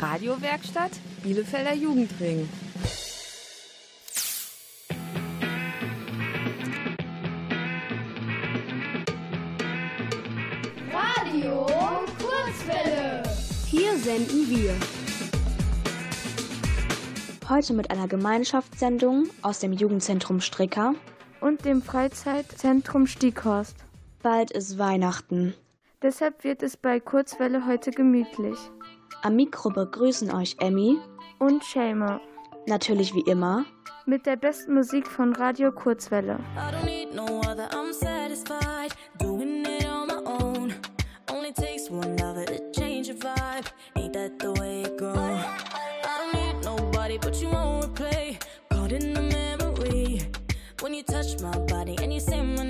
Radiowerkstatt Bielefelder Jugendring. Radio Kurzwelle. Hier senden wir. Heute mit einer Gemeinschaftssendung aus dem Jugendzentrum Stricker und dem Freizeitzentrum Stieghorst. Bald ist Weihnachten. Deshalb wird es bei Kurzwelle heute gemütlich. Am Mikro begrüßen euch Emmy und Shamer. Natürlich wie immer. Mit der besten Musik von Radio Kurzwelle. When you touch my body and you say my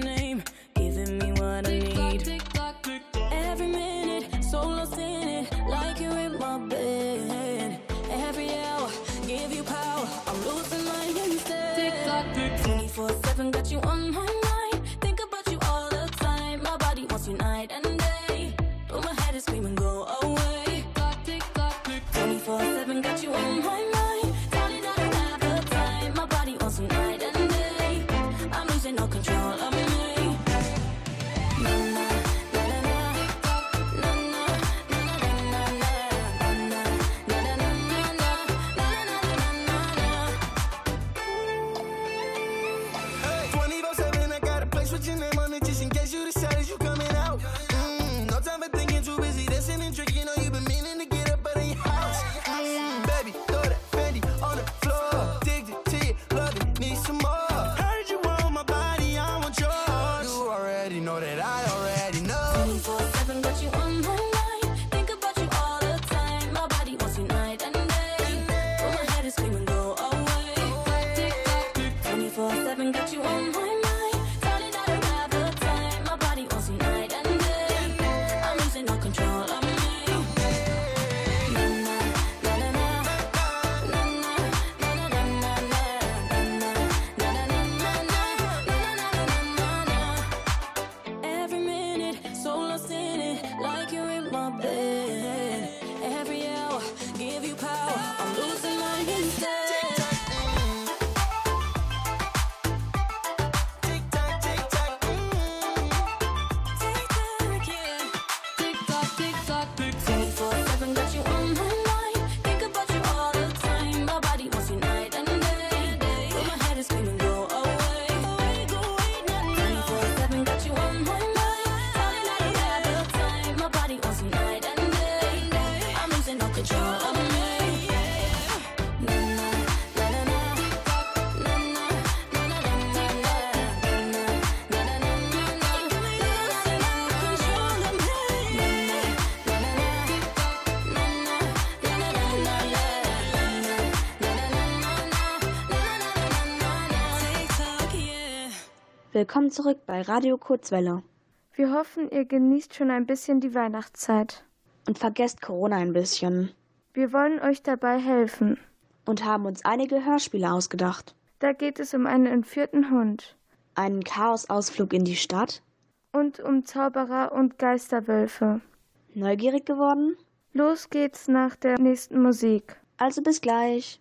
Willkommen zurück bei Radio Kurzwelle. Wir hoffen, ihr genießt schon ein bisschen die Weihnachtszeit. Und vergesst Corona ein bisschen. Wir wollen euch dabei helfen. Und haben uns einige Hörspiele ausgedacht. Da geht es um einen entführten Hund. Einen Chaosausflug in die Stadt. Und um Zauberer und Geisterwölfe. Neugierig geworden? Los geht's nach der nächsten Musik. Also bis gleich.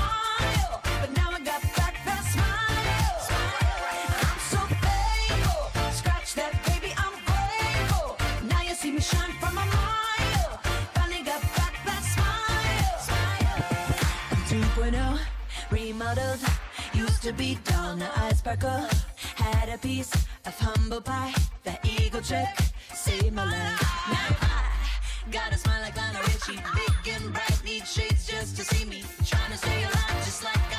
2.0, remodeled. Used to be dull, now I sparkle. Had a piece of humble pie. The eagle trick saved my life. Now I gotta smile like Lionel Richie. Big and bright, need shades just to see me. Trying to stay alive just like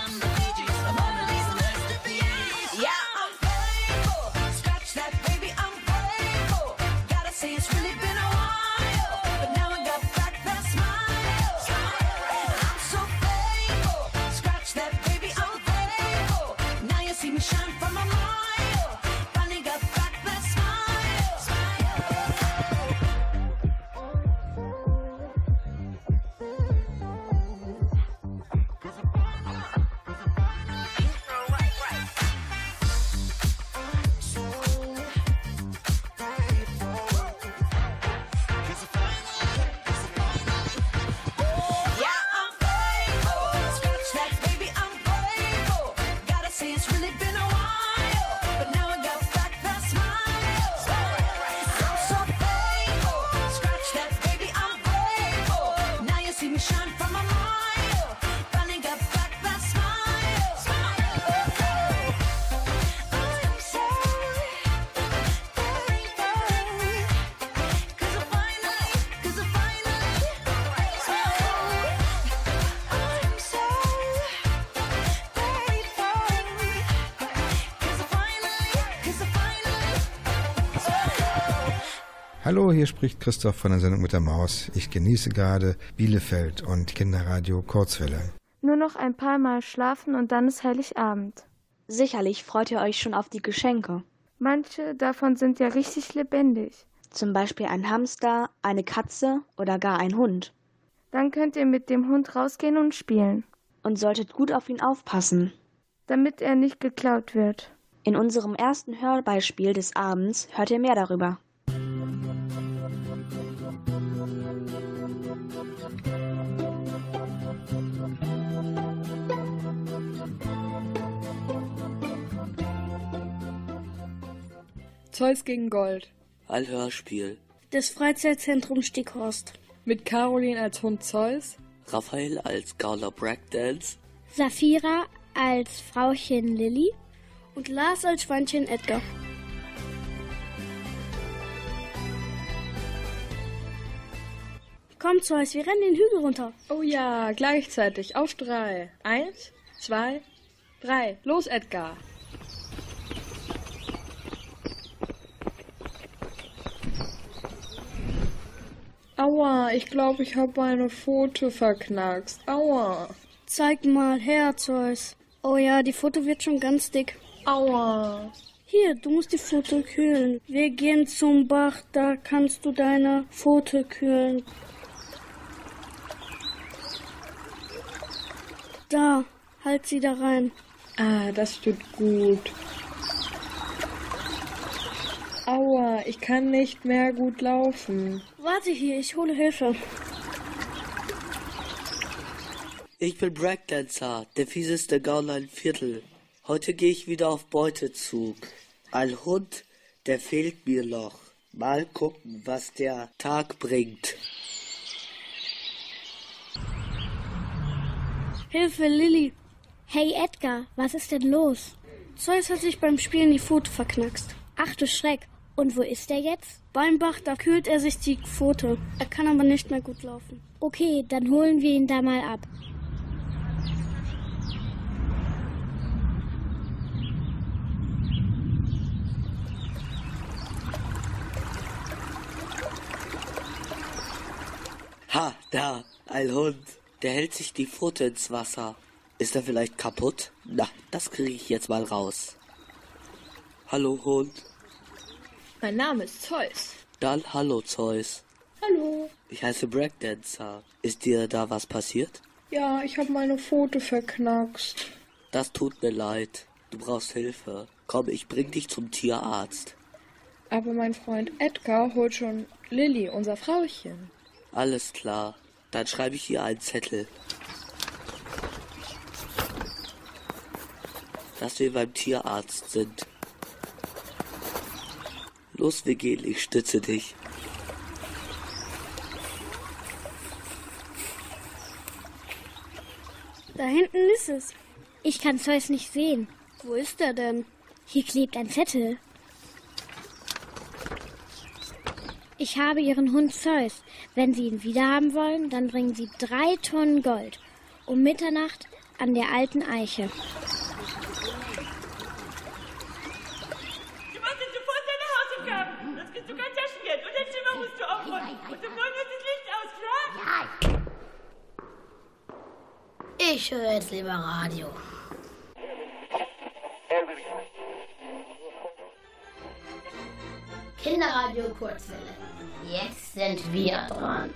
Hallo, hier spricht Christoph von der Sendung mit der Maus. Ich genieße gerade Bielefeld und Kinderradio Kurzwelle. Nur noch ein paar Mal schlafen und dann ist Heiligabend. Sicherlich freut ihr euch schon auf die Geschenke. Manche davon sind ja richtig lebendig. Zum Beispiel ein Hamster, eine Katze oder gar ein Hund. Dann könnt ihr mit dem Hund rausgehen und spielen. Und solltet gut auf ihn aufpassen. Damit er nicht geklaut wird. In unserem ersten Hörbeispiel des Abends hört ihr mehr darüber. Zeus gegen Gold. Ein Hörspiel. Das Freizeitzentrum Stickhorst. Mit Caroline als Hund Zeus. Raphael als Gauler Breakdance. Safira als Frauchen Lilly. Und Lars als Schweinchen Edgar. Komm, Zeus, wir rennen den Hügel runter. Oh ja, gleichzeitig. Auf drei. Eins, zwei, drei. Los, Edgar. Aua, ich glaube, ich habe meine Pfote verknackst. Aua. Zeig mal her, Zeus. Oh ja, die Foto wird schon ganz dick. Aua. Hier, du musst die Pfote kühlen. Wir gehen zum Bach, da kannst du deine Pfote kühlen. Da, halt sie da rein. Ah, das tut gut. Aua, ich kann nicht mehr gut laufen. Warte hier, ich hole Hilfe. Ich bin Breakdancer, der fieseste Gauner im Viertel. Heute gehe ich wieder auf Beutezug. Ein Hund, der fehlt mir noch. Mal gucken, was der Tag bringt. Hilfe, Lilly. Hey Edgar, was ist denn los? Zeus hat sich beim Spielen die Pfote verknackst. Ach du Schreck. Und wo ist er jetzt? Beim Bach, da kühlt er sich die Pfote. Er kann aber nicht mehr gut laufen. Okay, dann holen wir ihn da mal ab. Ha, da, ein Hund. Der hält sich die Pfote ins Wasser. Ist er vielleicht kaputt? Na, das kriege ich jetzt mal raus. Hallo Hund. Mein Name ist Zeus. Dann hallo Zeus. Hallo. Ich heiße Breakdancer. Ist dir da was passiert? Ja, ich habe meine Pfote verknackst. Das tut mir leid. Du brauchst Hilfe. Komm, ich bring dich zum Tierarzt. Aber mein Freund Edgar holt schon Lilly, unser Frauchen. Alles klar. Dann schreibe ich hier einen Zettel. Dass wir beim Tierarzt sind. Los, gehen, ich stütze dich. Da hinten ist es. Ich kann Zeus nicht sehen. Wo ist er denn? Hier klebt ein Zettel. Ich habe Ihren Hund Zeus. Wenn Sie ihn wiederhaben wollen, dann bringen Sie drei Tonnen Gold. Um Mitternacht an der alten Eiche. Du machst jetzt sofort deine Hausaufgaben. Sonst kriegst du kein Taschengeld. Und dein Zimmer musst du aufräumen. Und um neun wird das Licht aus, klar? Ich höre jetzt lieber Radio. Kinderradio Kurzwelle. Jetzt sind wir dran.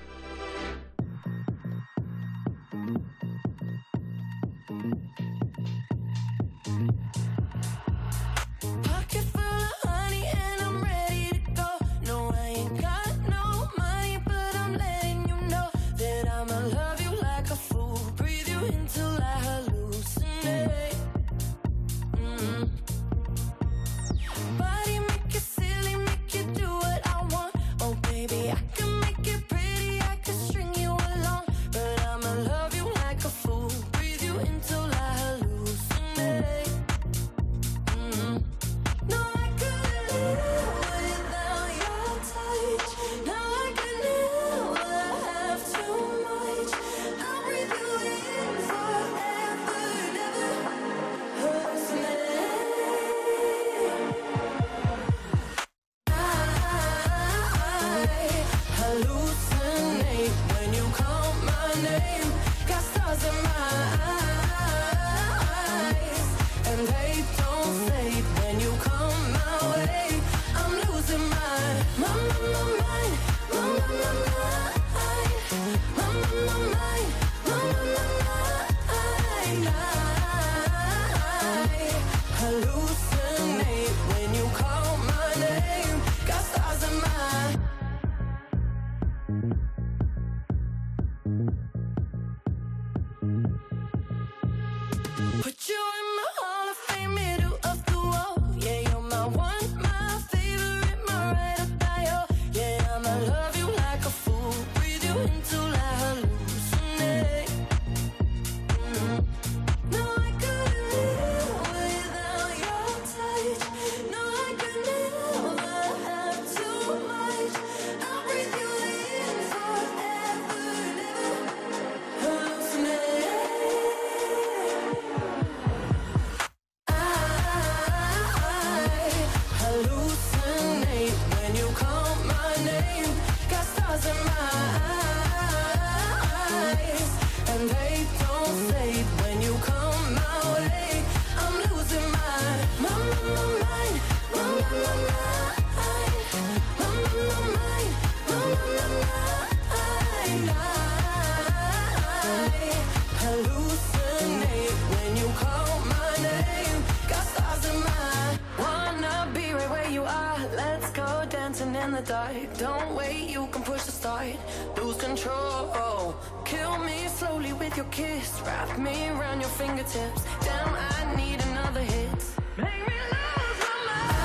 Dark. Don't wait, you can push the start. Lose control. Kill me slowly with your kiss. Wrap me around your fingertips. Damn, I need another hit. Make me lose my mind.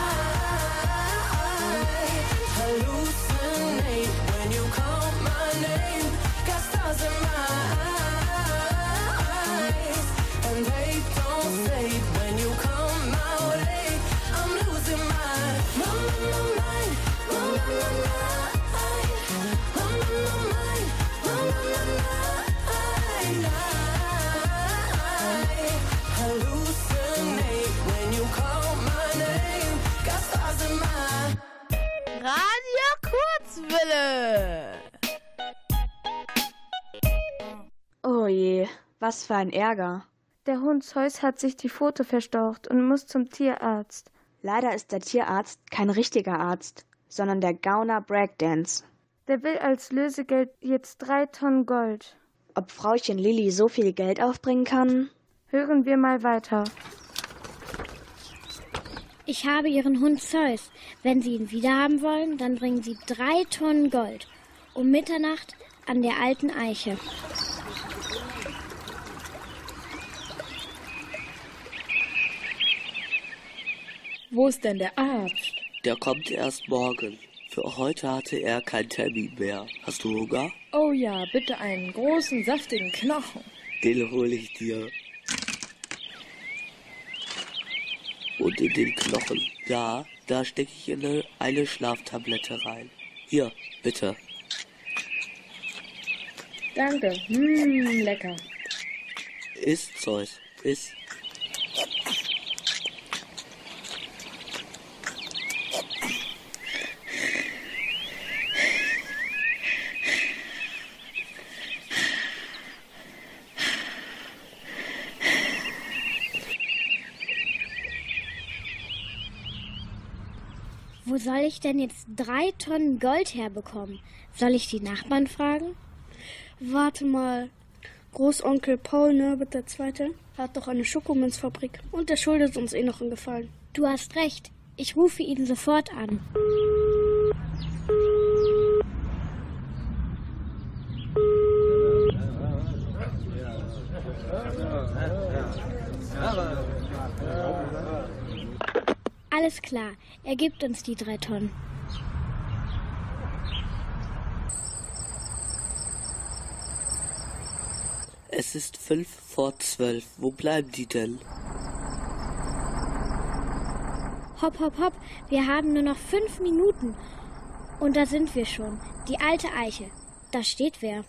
Hallucinate when you call my name. Got stars in my was für ein Ärger. Der Hund Zeus hat sich die Pfote verstaucht und muss zum Tierarzt. Leider ist der Tierarzt kein richtiger Arzt, sondern der Gauner Breakdance. Der will als Lösegeld jetzt drei Tonnen Gold. Ob Frauchen Lilly so viel Geld aufbringen kann? Hören wir mal weiter. Ich habe Ihren Hund Zeus. Wenn Sie ihn wiederhaben wollen, dann bringen Sie drei Tonnen Gold. Um Mitternacht an der alten Eiche. Wo ist denn der Arzt? Der kommt erst morgen. Für heute hatte er keinen Termin mehr. Hast du Hunger? Oh ja, bitte einen großen, saftigen Knochen. Den hole ich dir. Und in den Knochen, ja, da stecke ich eine, eine Schlaftablette rein. Hier, bitte. Danke. Mmm, lecker. Iss, Zeus, iss. Soll ich denn jetzt drei Tonnen Gold herbekommen? Soll ich die Nachbarn fragen? Warte mal. Großonkel Paul Nerbert II. hat doch eine Schokomünzfabrik und der schuldet uns eh noch einen Gefallen. Du hast recht. Ich rufe ihn sofort an. Alles klar, er gibt uns die drei Tonnen. Es ist fünf vor zwölf. Wo bleiben die denn? Hopp, hopp, hopp, wir haben nur noch fünf Minuten. Und da sind wir schon. Die alte Eiche. Da steht wer.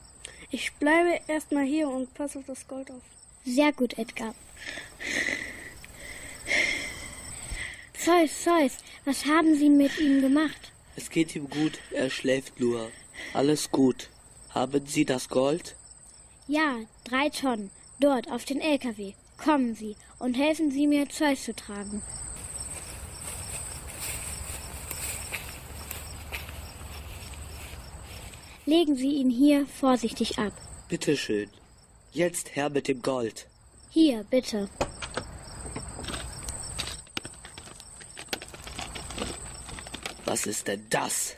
Ich bleibe erstmal hier und passe auf das Gold auf. Sehr gut, Edgar. Zeus, Zeus, was haben Sie mit ihm gemacht? Es geht ihm gut, er schläft nur. Alles gut. Haben Sie das Gold? Ja, drei Tonnen. Dort auf den LKW. Kommen Sie und helfen Sie mir, Zeus zu tragen. Legen Sie ihn hier vorsichtig ab. Bitte schön. Jetzt her mit dem Gold. Hier, bitte. Was ist denn das?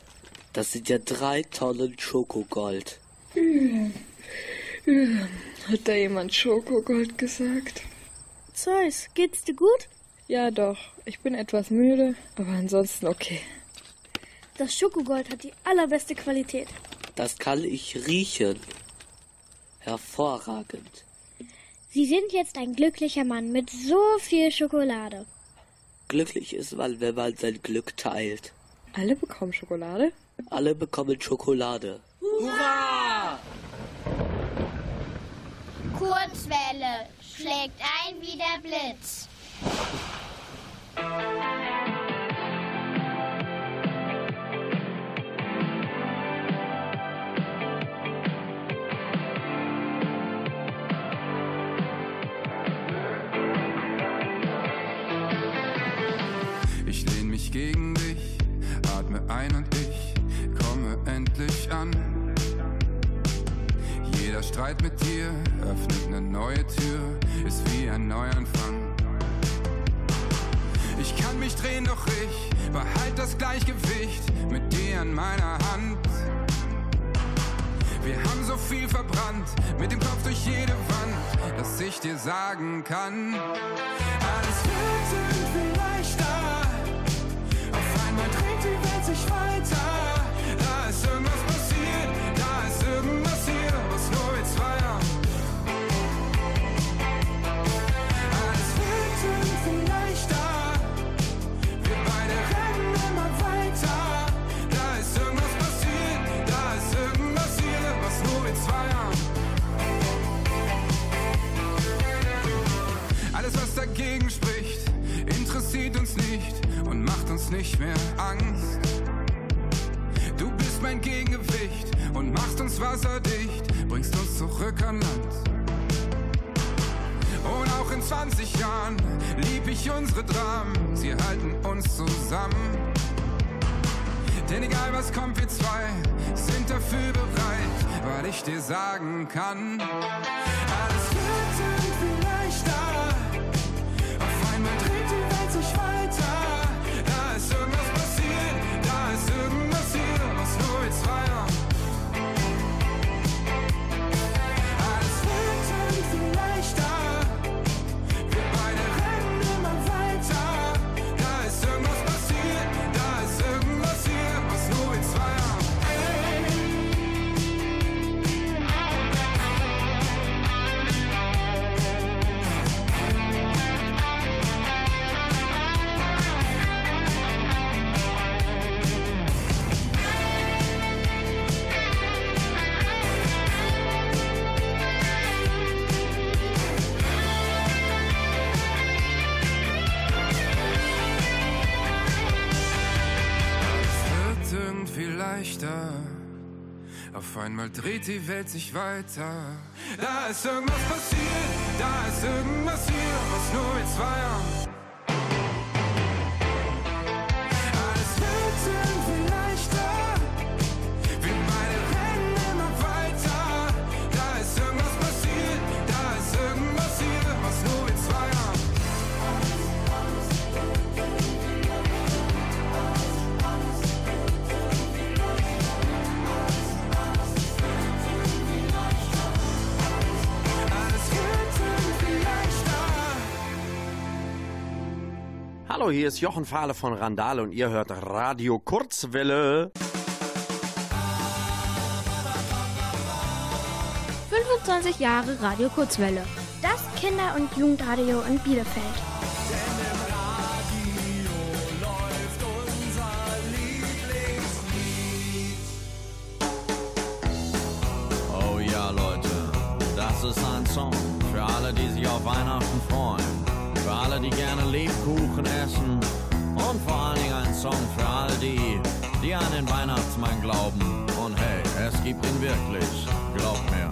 Das sind ja drei Tonnen Schokogold. Hat da jemand Schokogold gesagt? Zeus, geht's dir gut? Ja, doch. Ich bin etwas müde, aber ansonsten okay. Das Schokogold hat die allerbeste Qualität. Das kann ich riechen. Hervorragend. Sie sind jetzt ein glücklicher Mann mit so viel Schokolade. Glücklich ist man, wenn man sein Glück teilt. Alle bekommen Schokolade? Alle bekommen Schokolade. Hurra! Kurzwelle schlägt ein wie der Blitz. Atme ein und ich komme endlich an. Jeder Streit mit dir öffnet eine neue Tür, ist wie ein Neuanfang. Ich kann mich drehen, doch ich behalt das Gleichgewicht mit dir an meiner Hand. Wir haben so viel verbrannt, mit dem Kopf durch jede Wand, dass ich dir sagen kann, alles wird irgendwie leichter. Da ist irgendwas passiert, da ist irgendwas hier, was nur wir zwei. Alles wird irgendwie leichter. Wir beide rennen immer weiter. Da ist irgendwas passiert, da ist irgendwas hier, was nur wir zwei. Alles, was dagegen spricht, interessiert uns nicht und macht uns nicht mehr Angst. Mein Gegengewicht und machst uns wasserdicht, bringst uns zurück an Land. Und auch in 20 Jahren lieb ich unsere Dramen, sie halten uns zusammen. Denn egal was kommt, wir zwei sind dafür bereit, weil ich dir sagen kann, dreht die Welt sich weiter. Da ist irgendwas passiert, da ist irgendwas hier, was nur wir zwei haben. Hallo, hier ist Jochen Fahle von Randale und ihr hört Radio Kurzwelle. 25 Jahre Radio Kurzwelle. Das Kinder- und Jugendradio in Bielefeld. Oh ja, Leute, das ist ein Song für alle, die sich auf Weihnachten freuen. Alle, die gerne Lebkuchen essen. Und vor allen Dingen ein Song für alle die, die an den Weihnachtsmann glauben. Und hey, es gibt ihn wirklich, glaubt mir.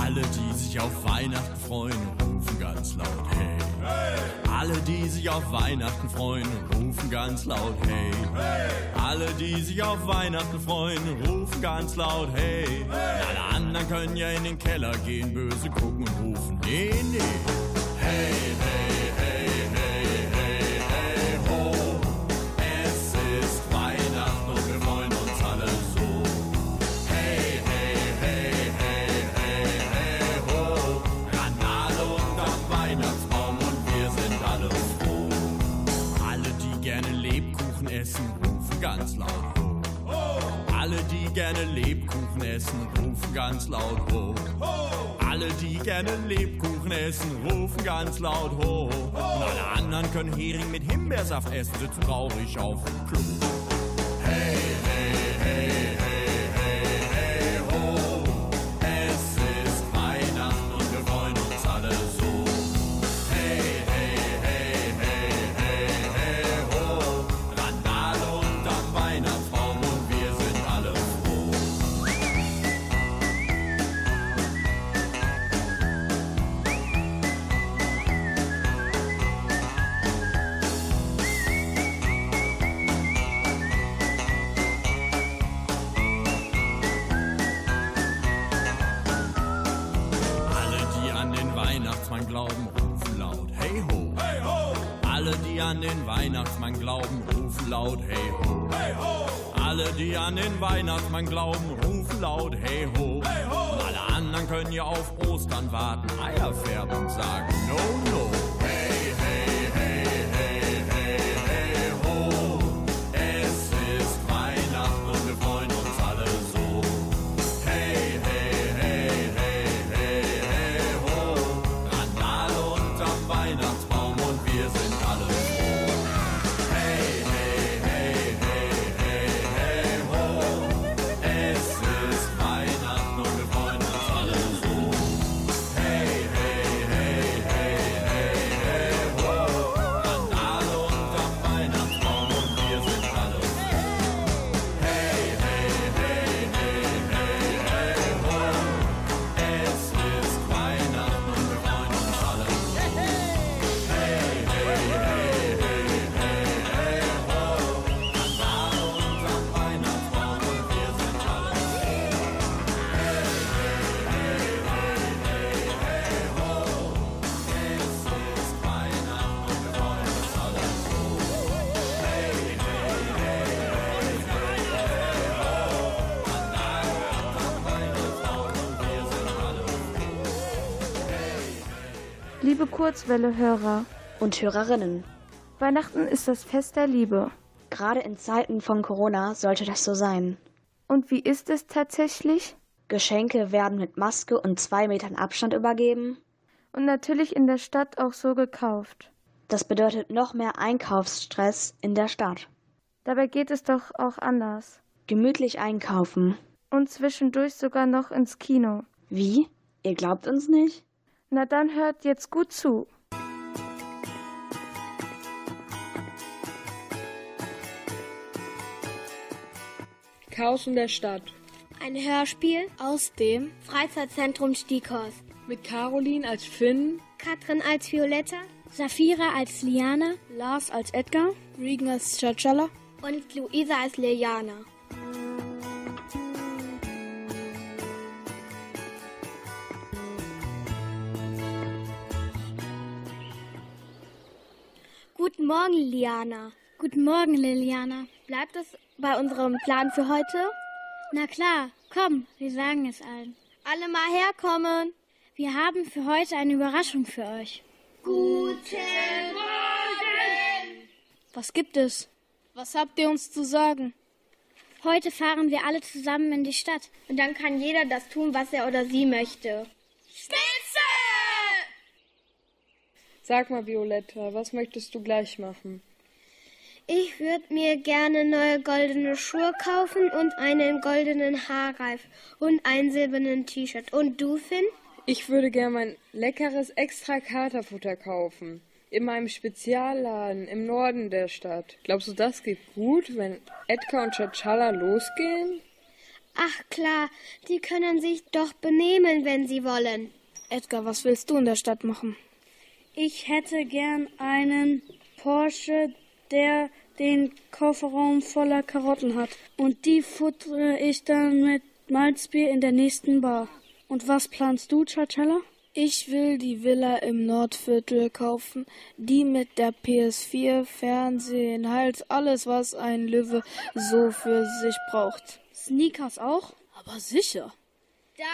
Alle, die sich auf Weihnachten freuen, rufen ganz laut Hey. Alle, die sich auf Weihnachten freuen, rufen ganz laut Hey. Alle, die sich auf Weihnachten freuen, rufen ganz laut Hey. Alle anderen können ja in den Keller gehen, böse gucken und rufen Nee, nee. Ganz laut ho. Alle, die gerne Lebkuchen essen, rufen ganz laut ho. Alle, die gerne Lebkuchen essen, rufen ganz laut ho. Und alle anderen können Hering mit Himbeersaft essen, sitzen traurig auf dem Klo. Laut Hey ho. Hey ho. Alle, die an den Weihnachtsmann glauben, rufen laut Hey ho. Hey ho. Alle anderen können ja auf Ostern warten, Eier färben und sagen No, no. Liebe Kurzwelle-Hörer und Hörerinnen, Weihnachten ist das Fest der Liebe. Gerade in Zeiten von Corona sollte das so sein. Und wie ist es tatsächlich? Geschenke werden mit Maske und zwei Metern Abstand übergeben. Und natürlich in der Stadt auch so gekauft. Das bedeutet noch mehr Einkaufsstress in der Stadt. Dabei geht es doch auch anders. Gemütlich einkaufen. Und zwischendurch sogar noch ins Kino. Wie? Ihr glaubt uns nicht? Na dann hört jetzt gut zu. Chaos in der Stadt. Ein Hörspiel aus dem Freizeitzentrum Stieghorst. Mit Caroline als Finn, Katrin als Violetta, Safira als Liane, Lars als Edgar, Regan als Chachala und Luisa als Liliana. Guten Morgen, Liliana. Guten Morgen, Liliana. Bleibt es bei unserem Plan für heute? Na klar, komm, wir sagen es allen. Alle mal herkommen. Wir haben für heute eine Überraschung für euch. Guten Morgen! Was gibt es? Was habt ihr uns zu sagen? Heute fahren wir alle zusammen in die Stadt. Und dann kann jeder das tun, was er oder sie möchte. Sag mal, Violetta, was möchtest du gleich machen? Ich würde mir gerne neue goldene Schuhe kaufen und einen goldenen Haarreif und einen silbernen T-Shirt. Und du, Finn? Ich würde gern mein leckeres extra Katerfutter kaufen. In meinem Spezialladen im Norden der Stadt. Glaubst du, das geht gut, wenn Edgar und Chachala losgehen? Ach klar, die können sich doch benehmen, wenn sie wollen. Edgar, was willst du in der Stadt machen? Ich hätte gern einen Porsche, der den Kofferraum voller Karotten hat. Und die futtere ich dann mit Malzbier in der nächsten Bar. Und was planst du, Chachalla? Ich will die Villa im Nordviertel kaufen, die mit der PS4, Fernsehen, halt alles, was ein Löwe so für sich braucht. Sneakers auch? Aber sicher. Dann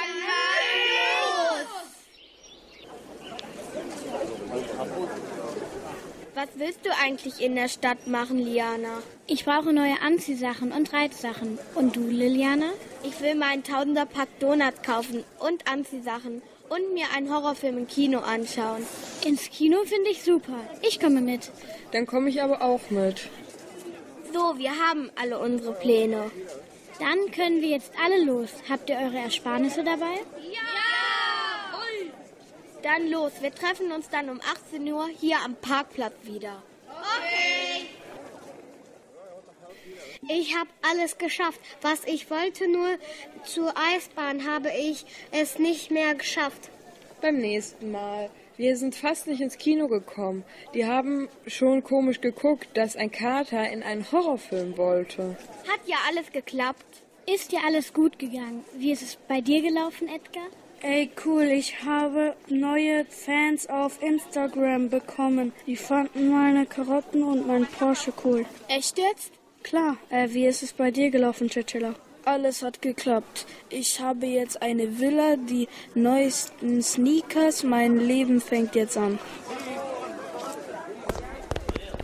Was willst du eigentlich in der Stadt machen, Liana? Ich brauche neue Anziehsachen und Reitsachen. Und du, Liliana? Ich will meinen Tausender-Pack Donuts kaufen und Anziehsachen und mir einen Horrorfilm im Kino anschauen. Ins Kino finde ich super. Ich komme mit. Dann komme ich aber auch mit. So, wir haben alle unsere Pläne. Dann können wir jetzt alle los. Habt ihr eure Ersparnisse dabei? Dann los, wir treffen uns dann um 18 Uhr hier am Parkplatz wieder. Okay. Ich habe alles geschafft. Was ich wollte, nur zur Eisbahn habe ich es nicht mehr geschafft. Beim nächsten Mal. Wir sind fast nicht ins Kino gekommen. Die haben schon komisch geguckt, dass ein Kater in einen Horrorfilm wollte. Hat ja alles geklappt. Ist dir alles gut gegangen? Wie ist es bei dir gelaufen, Edgar? Ey, cool, ich habe neue Fans auf Instagram bekommen. Die fanden meine Karotten und mein Porsche cool. Echt jetzt? Klar, äh, wie ist es bei dir gelaufen, Cicilla? Alles hat geklappt. Ich habe jetzt eine Villa, die neuesten Sneakers. Mein Leben fängt jetzt an.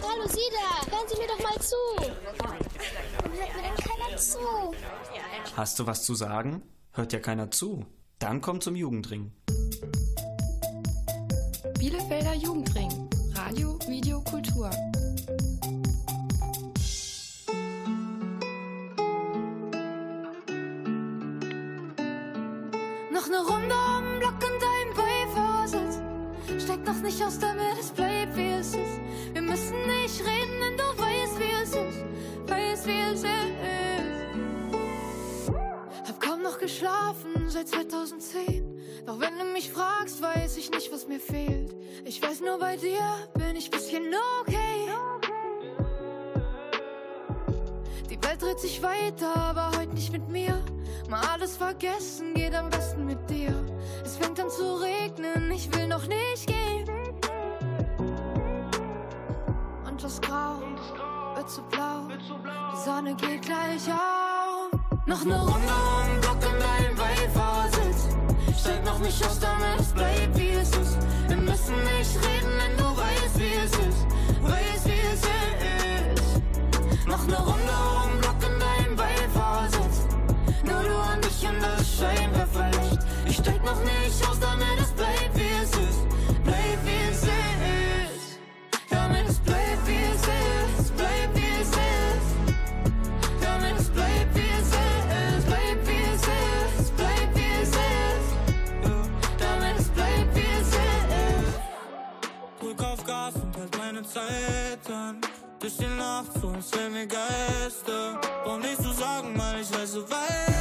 Hallo, Sie da! Hören Sie mir doch mal zu! Warum hört mir denn keiner zu? Hast du was zu sagen? Hört ja keiner zu. Dann komm zum Jugendring. Bielefelder Jugendring. Radio, Video, Kultur. Noch eine Runde um den Block und dein Beifahrersitz. Steig noch nicht aus, damit es bleibt, wie es ist. Wir müssen nicht reden, denn du weißt, wie es ist. Weißt, wie es ist. Geschlafen seit 2010. Doch wenn du mich fragst, weiß ich nicht, was mir fehlt. Ich weiß nur, bei dir bin ich bisschen okay. Die Welt dreht sich weiter, aber heute nicht mit mir. Mal alles vergessen, geht am besten mit dir. Es fängt an zu regnen, ich will noch nicht gehen. Und das Grau wird zu blau, die Sonne geht gleich auf. Noch eine Runde Steig noch nicht aus, damit es bleibt, wie es ist. Wir müssen nicht reden, denn du weißt, wie es ist. Weißt, wie es ist. Noch eine Runde um Block in deinem Beifahrersitz. Nur du und ich und das Scheinwerferlicht. Ich steig noch nicht aus, damit es bleibt, wie es ist. Halt meine Zeit an. Durch die Nacht, so wären wir Geister. Brauch nicht zu sagen, weil ich weiß, du weißt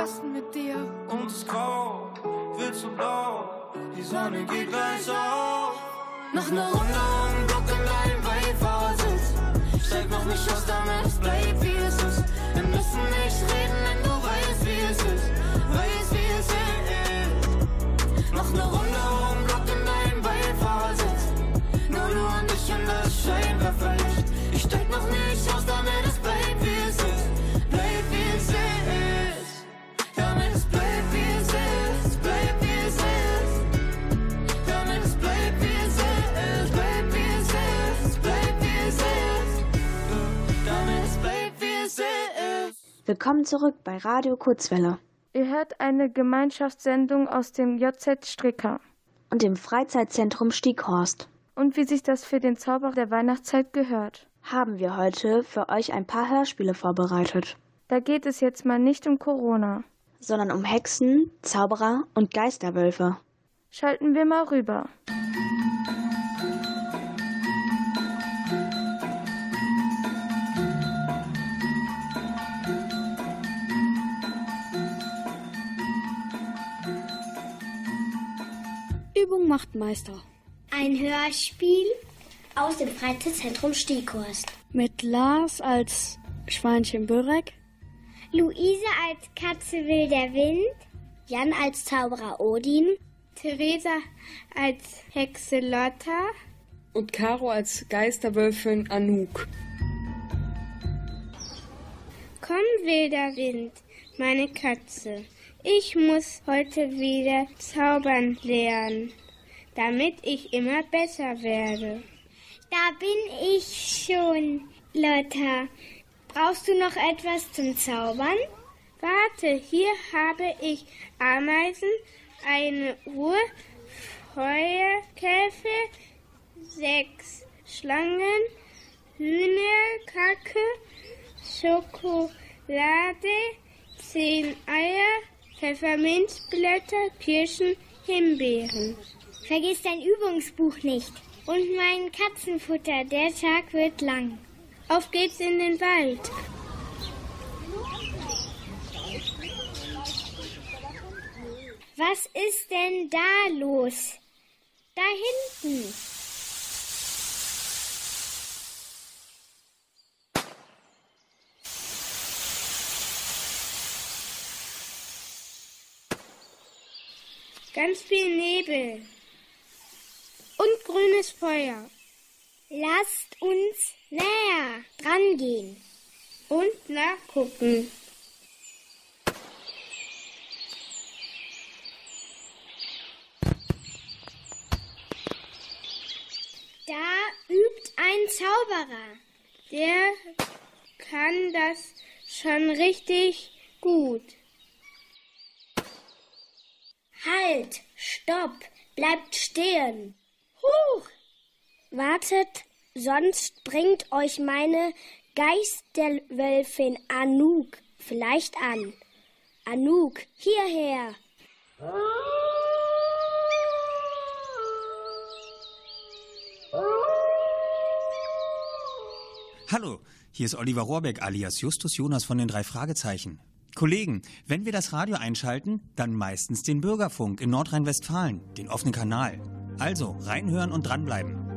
besten mit dir. Und das Grau wird zu blau. Die Sonne geht gleich auf. Noch eine Runde um Block in deinem Beifahrersitz. Steig noch nicht aus, damit es bleibt, wie es ist. Wir müssen nicht reden, denn du weißt, wie es ist. Weißt, wie es ist. Noch eine Runde um Block in deinem Beifahrersitz. Nur du und ich und das Scheinwerferlicht. Ich steig noch nicht aus, damit es bleibt, Willkommen zurück bei Radio Kurzwelle Ihr hört eine Gemeinschaftssendung aus dem JZ Stricker. und dem Freizeitzentrum Stieghorst. Und wie sich das für den Zauber der Weihnachtszeit gehört. Haben wir heute für euch ein paar Hörspiele vorbereitet, Da geht es jetzt mal nicht um Corona. sondern um Hexen, Zauberer und Geisterwölfe. Schalten wir mal rüber. Übung macht Meister. Ein Hörspiel aus dem Freizeitzentrum Stieghorst. Mit Lars als Schweinchen Börek, Luise als Katze will der Wind. Jan als Zauberer Odin. Theresa als Hexe Lotta. Und Caro als Geisterwölfin Anouk. Komm, wilder Wind, meine Katze. Ich muss heute wieder zaubern lernen, damit ich immer besser werde. Da bin ich schon, Lotta. Brauchst du noch etwas zum Zaubern? Warte, hier habe ich Ameisen, eine Uhr, Feuerkäfer, sechs Schlangen, Hühnerkacke, Schokolade, zehn Eier, Pfefferminzblätter, Kirschen, Himbeeren. Vergiss dein Übungsbuch nicht. Und mein Katzenfutter, der Tag wird lang. Auf geht's in den Wald. Was ist denn da los? Da hinten. Ganz viel Nebel. Und grünes Feuer. Lasst uns näher drangehen. Und nachgucken. Da übt ein Zauberer. Der kann das schon richtig gut. Halt, stopp, bleibt stehen. Huch! Wartet, sonst bringt euch meine Geisterwölfin Anouk vielleicht an. Anouk, hierher. Hallo, hier ist Oliver Rohrbeck alias Justus Jonas von den drei Fragezeichen. Kollegen, wenn wir das Radio einschalten, dann meistens den Bürgerfunk in Nordrhein-Westfalen, den offenen Kanal. Also reinhören und dranbleiben.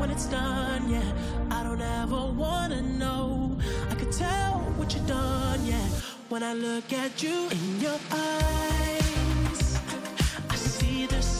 When it's done, yeah. I don't ever wanna know. I could tell what you've done, yeah. When I look at you in your eyes, I see there's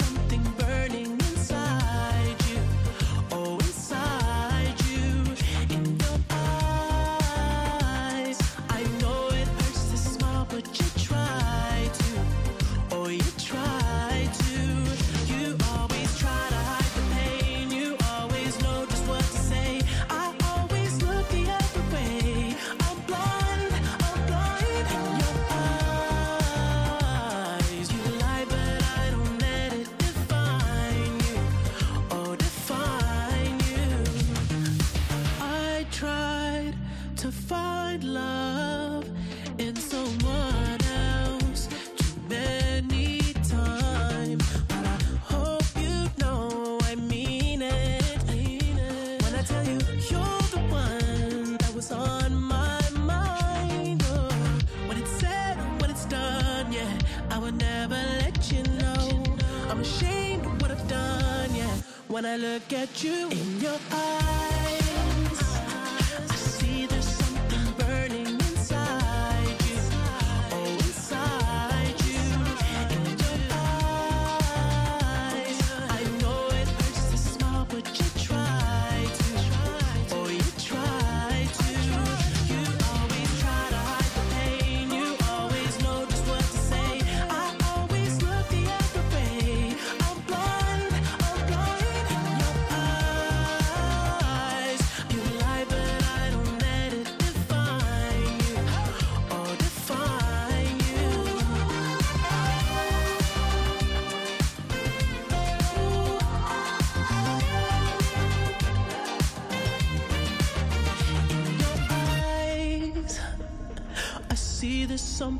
I look at you in your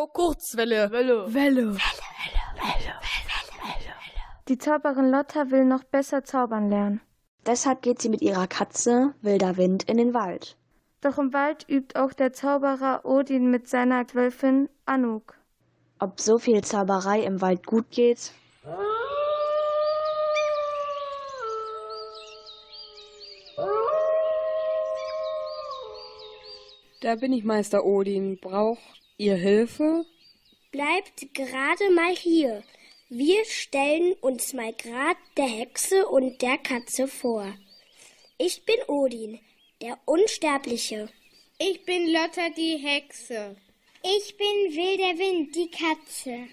Radio Kurzwelle. Welle. Welle. Die Zauberin Lotta will noch besser zaubern lernen. Deshalb geht sie mit ihrer Katze Wilder Wind in den Wald. Doch im Wald übt auch der Zauberer Odin mit seiner Wölfin Anuk. Ob so viel Zauberei im Wald gut geht? Da bin ich, Meister Odin. Braucht ihr Hilfe? Bleibt gerade mal hier. Wir stellen uns mal grad der Hexe und der Katze vor. Ich bin Odin, der Unsterbliche. Ich bin Lotta die Hexe. Ich bin Wilder Wind, die Katze.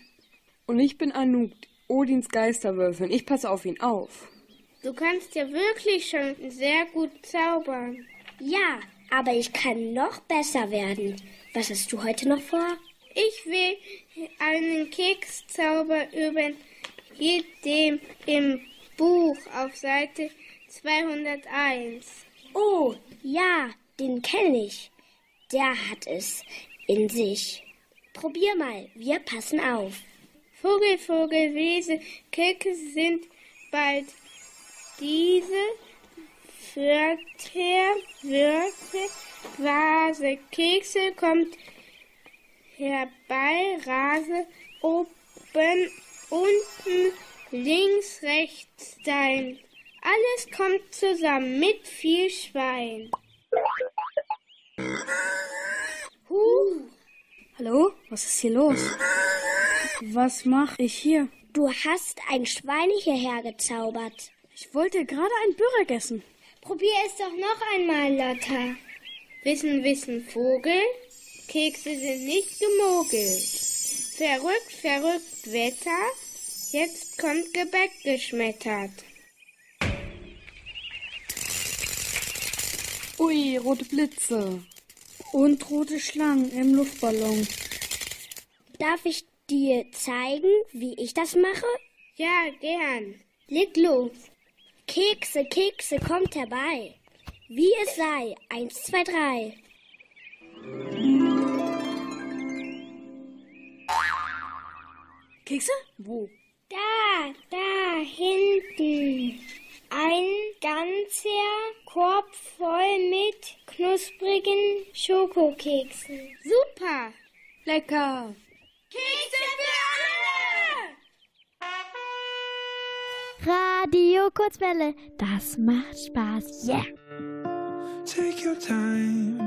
Und ich bin Anuk, Odins Geisterwürfeln. Ich passe auf ihn auf. Du kannst ja wirklich schon sehr gut zaubern. Ja, aber ich kann noch besser werden. Was hast du heute noch vor? Ich will einen Kekszauber üben, wie dem im Buch auf Seite 201. Oh, ja, den kenne ich. Der hat es in sich. Probier mal, wir passen auf. Vogel, Vogel, Wese, Kekse sind bald diese Wörter, Wörter, Vase, Kekse kommt herbei, Rase, oben, unten, links, rechts, dein. Alles kommt zusammen mit viel Schwein. Huh. Hallo? Was ist hier los? Was mache ich hier? Du hast ein Schwein hierher gezaubert. Ich wollte gerade ein Börek essen. Probier es doch noch einmal, Lotta. Wissen, wissen, Vogel. Kekse sind nicht gemogelt. Verrückt, verrückt Wetter. Jetzt kommt Gebäck geschmettert. Ui, rote Blitze. Und rote Schlangen im Luftballon. Darf ich dir zeigen, wie ich das mache? Ja, gern. Leg los. Kekse, Kekse, kommt herbei. Wie es sei. Eins, zwei, drei. Kekse? Wo? Da, da, hinten. Ein ganzer Korb voll mit knusprigen Schokokeksen. Super! Lecker! Kekse für alle! Radio Kurzwelle, das macht Spaß. Yeah! Take your time.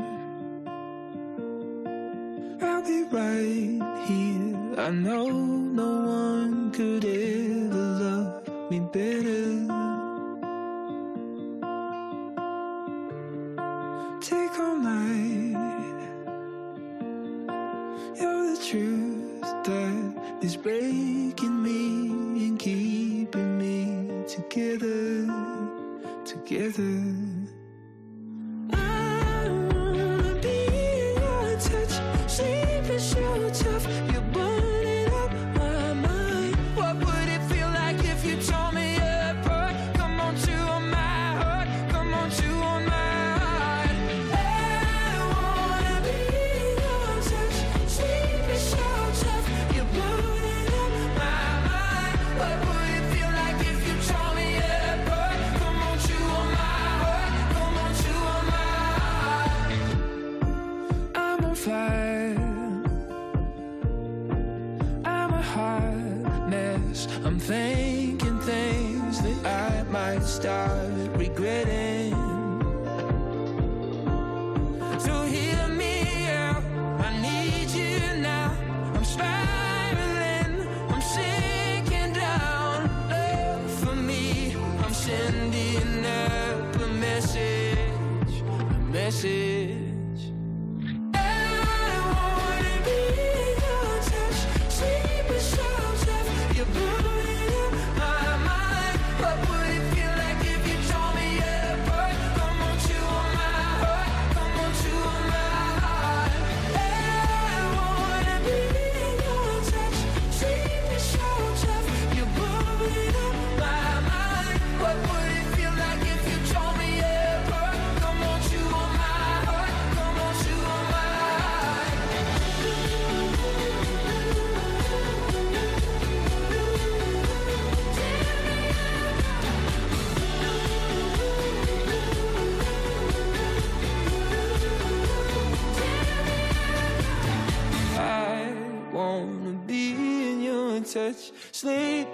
I'll be right here. I know no one could ever love me better. Take all night. You're the truth that is breaking me and keeping me together, together.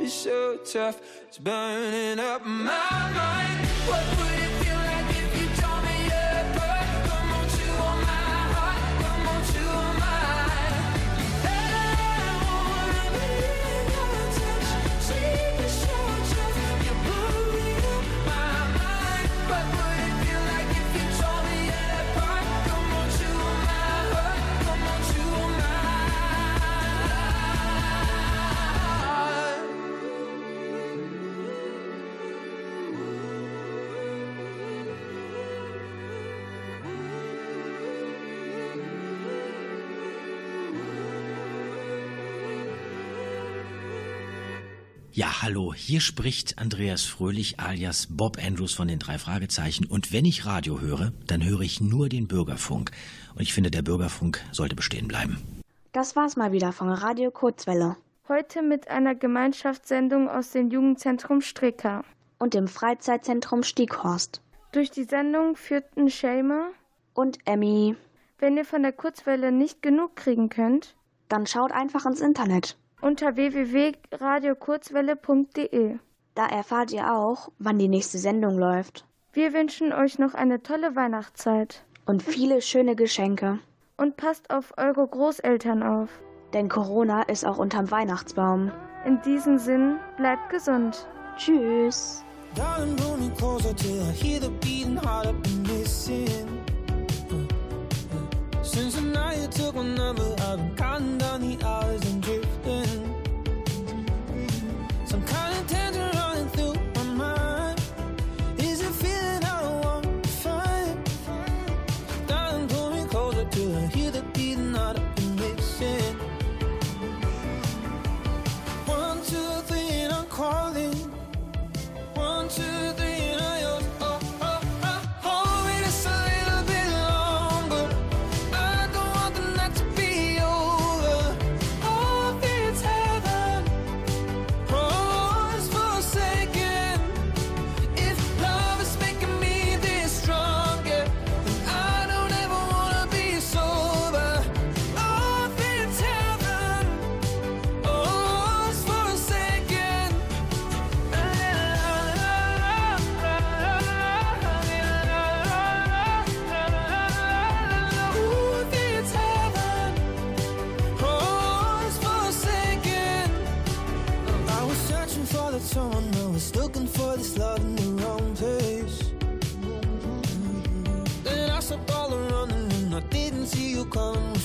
So tough, it's burning up my mind. What would it hallo, hier spricht Andreas Fröhlich alias Bob Andrews von den drei Fragezeichen. Und wenn ich Radio höre, dann höre ich nur den Bürgerfunk. Und ich finde, der Bürgerfunk sollte bestehen bleiben. Das war's mal wieder von Radio Kurzwelle. Heute mit einer Gemeinschaftssendung aus dem Jugendzentrum Stricker. Und dem Freizeitzentrum Stieghorst. Durch die Sendung führten Shamer und Emmy. Wenn ihr von der Kurzwelle nicht genug kriegen könnt, dann schaut einfach ins Internet. Unter www.radiokurzwelle.de. Da erfahrt ihr auch, wann die nächste Sendung läuft. Wir wünschen euch noch eine tolle Weihnachtszeit. Und viele schöne Geschenke. Und passt auf eure Großeltern auf. Denn Corona ist auch unterm Weihnachtsbaum. In diesem Sinn, bleibt gesund. Tschüss. Darling, me closer till I hear the beating heart I've been missing. Since the night you took my number, I've been counting down the hours and drifting. you come